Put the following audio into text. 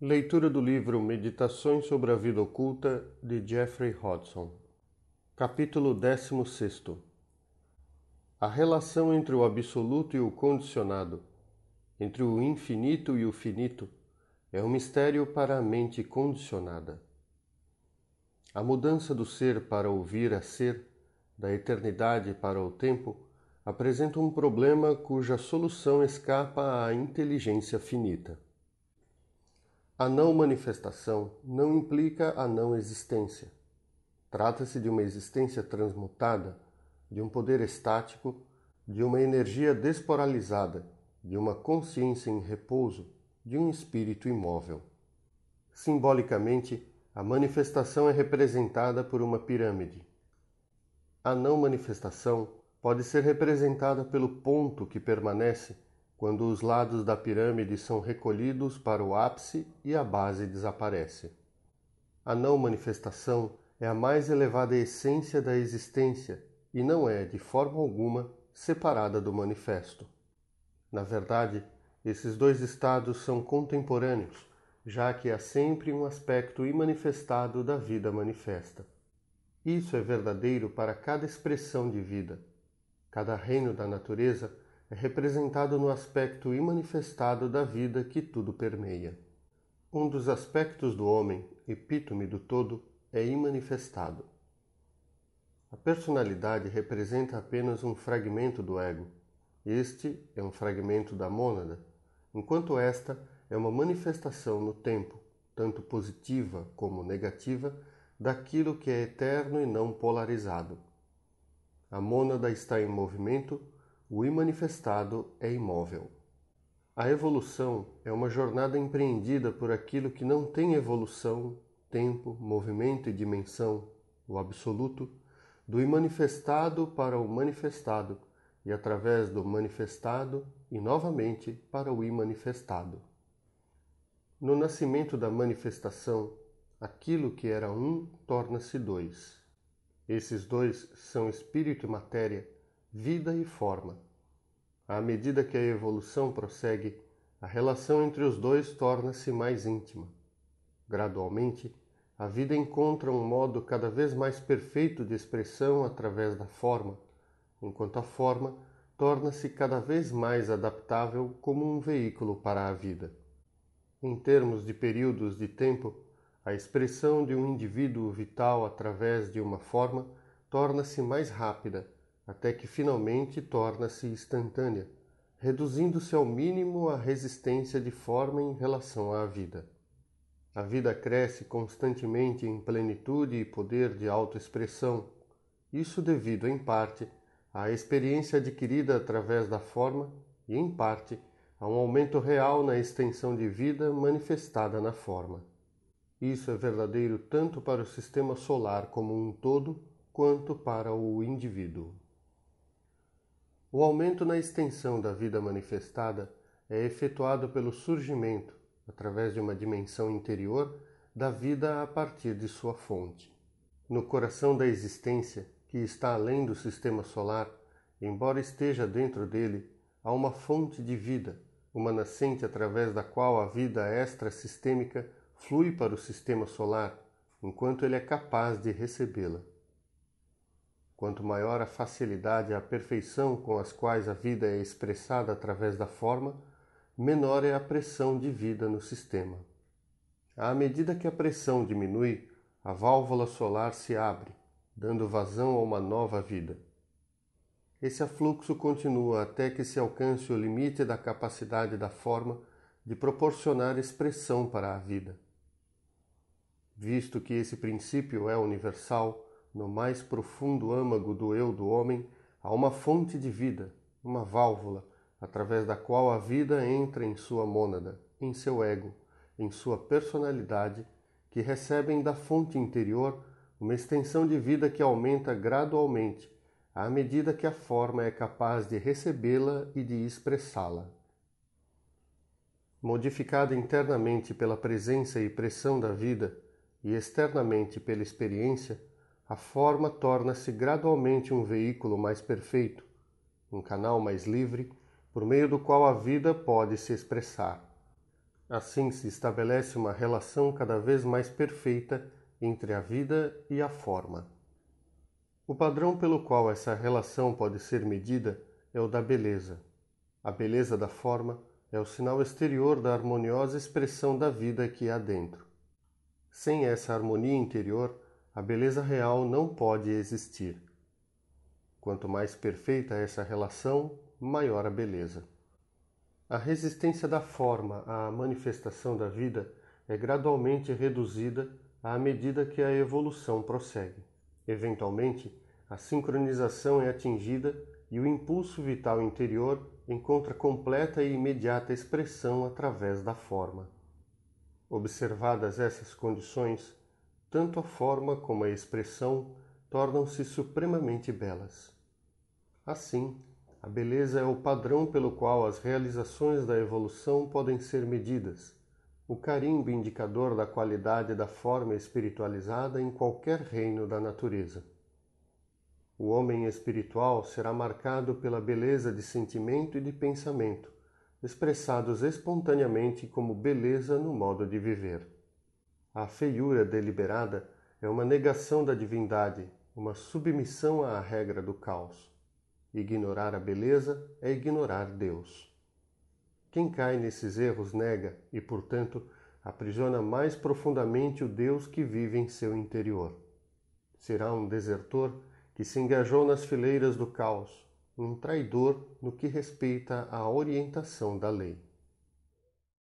Leitura do livro Meditações sobre a Vida Oculta de Jeffrey Hodgson. Capítulo 16 A relação entre o absoluto e o condicionado, entre o infinito e o finito, é um mistério para a mente condicionada. A mudança do ser para o vir a ser, da eternidade para o tempo, apresenta um problema cuja solução escapa à inteligência finita. A não manifestação não implica a não existência. Trata-se de uma existência transmutada, de um poder estático, de uma energia desporalizada, de uma consciência em repouso, de um espírito imóvel. Simbolicamente, a manifestação é representada por uma pirâmide. A não manifestação pode ser representada pelo ponto que permanece quando os lados da pirâmide são recolhidos para o ápice e a base desaparece. A não manifestação é a mais elevada essência da existência e não é, de forma alguma, separada do manifesto. Na verdade, esses dois estados são contemporâneos, já que há sempre um aspecto imanifestado da vida manifesta. Isso é verdadeiro para cada expressão de vida. Cada reino da natureza é representado no aspecto imanifestado da vida que tudo permeia. Um dos aspectos do homem, epítome do todo, é imanifestado. A personalidade representa apenas um fragmento do ego. Este é um fragmento da mônada, enquanto esta é uma manifestação no tempo, tanto positiva como negativa, daquilo que é eterno e não polarizado. A mônada está em movimento o imanifestado é imóvel. A evolução é uma jornada empreendida por aquilo que não tem evolução, tempo, movimento e dimensão, o absoluto, do imanifestado para o manifestado e através do manifestado e novamente para o imanifestado. No nascimento da manifestação, aquilo que era um torna-se dois. Esses dois são espírito e matéria vida e forma. À medida que a evolução prossegue, a relação entre os dois torna-se mais íntima. Gradualmente, a vida encontra um modo cada vez mais perfeito de expressão através da forma, enquanto a forma torna-se cada vez mais adaptável como um veículo para a vida. Em termos de períodos de tempo, a expressão de um indivíduo vital através de uma forma torna-se mais rápida até que finalmente torna-se instantânea, reduzindo-se ao mínimo a resistência de forma em relação à vida. A vida cresce constantemente em plenitude e poder de autoexpressão, isso devido, em parte, à experiência adquirida através da forma e, em parte, a um aumento real na extensão de vida manifestada na forma. Isso é verdadeiro tanto para o sistema solar como um todo, quanto para o indivíduo. O aumento na extensão da vida manifestada é efetuado pelo surgimento, através de uma dimensão interior, da vida a partir de sua fonte. No coração da existência, que está além do sistema solar, embora esteja dentro dele, há uma fonte de vida, uma nascente através da qual a vida extrasistêmica flui para o sistema solar, enquanto ele é capaz de recebê-la. Quanto maior a facilidade e a perfeição com as quais a vida é expressada através da forma, menor é a pressão de vida no sistema. À medida que a pressão diminui, a válvula solar se abre, dando vazão a uma nova vida. Esse afluxo continua até que se alcance o limite da capacidade da forma de proporcionar expressão para a vida. Visto que esse princípio é universal, no mais profundo âmago do eu do homem, há uma fonte de vida, uma válvula, através da qual a vida entra em sua mônada, em seu ego, em sua personalidade, que recebem da fonte interior uma extensão de vida que aumenta gradualmente, à medida que a forma é capaz de recebê-la e de expressá-la. Modificada internamente pela presença e pressão da vida e externamente pela experiência, a forma torna-se gradualmente um veículo mais perfeito, um canal mais livre, por meio do qual a vida pode se expressar. Assim se estabelece uma relação cada vez mais perfeita entre a vida e a forma. O padrão pelo qual essa relação pode ser medida é o da beleza. A beleza da forma é o sinal exterior da harmoniosa expressão da vida que há dentro. Sem essa harmonia interior, a beleza real não pode existir. Quanto mais perfeita essa relação, maior a beleza. A resistência da forma à manifestação da vida é gradualmente reduzida à medida que a evolução prossegue. Eventualmente, a sincronização é atingida e o impulso vital interior encontra completa e imediata expressão através da forma. Observadas essas condições, tanto a forma como a expressão tornam-se supremamente belas. Assim, a beleza é o padrão pelo qual as realizações da evolução podem ser medidas, o carimbo indicador da qualidade da forma espiritualizada em qualquer reino da natureza. O homem espiritual será marcado pela beleza de sentimento e de pensamento, expressados espontaneamente como beleza no modo de viver. A feiura deliberada é uma negação da divindade, uma submissão à regra do caos. Ignorar a beleza é ignorar Deus. Quem cai nesses erros nega e, portanto, aprisiona mais profundamente o Deus que vive em seu interior. Será um desertor que se engajou nas fileiras do caos, um traidor no que respeita à orientação da lei.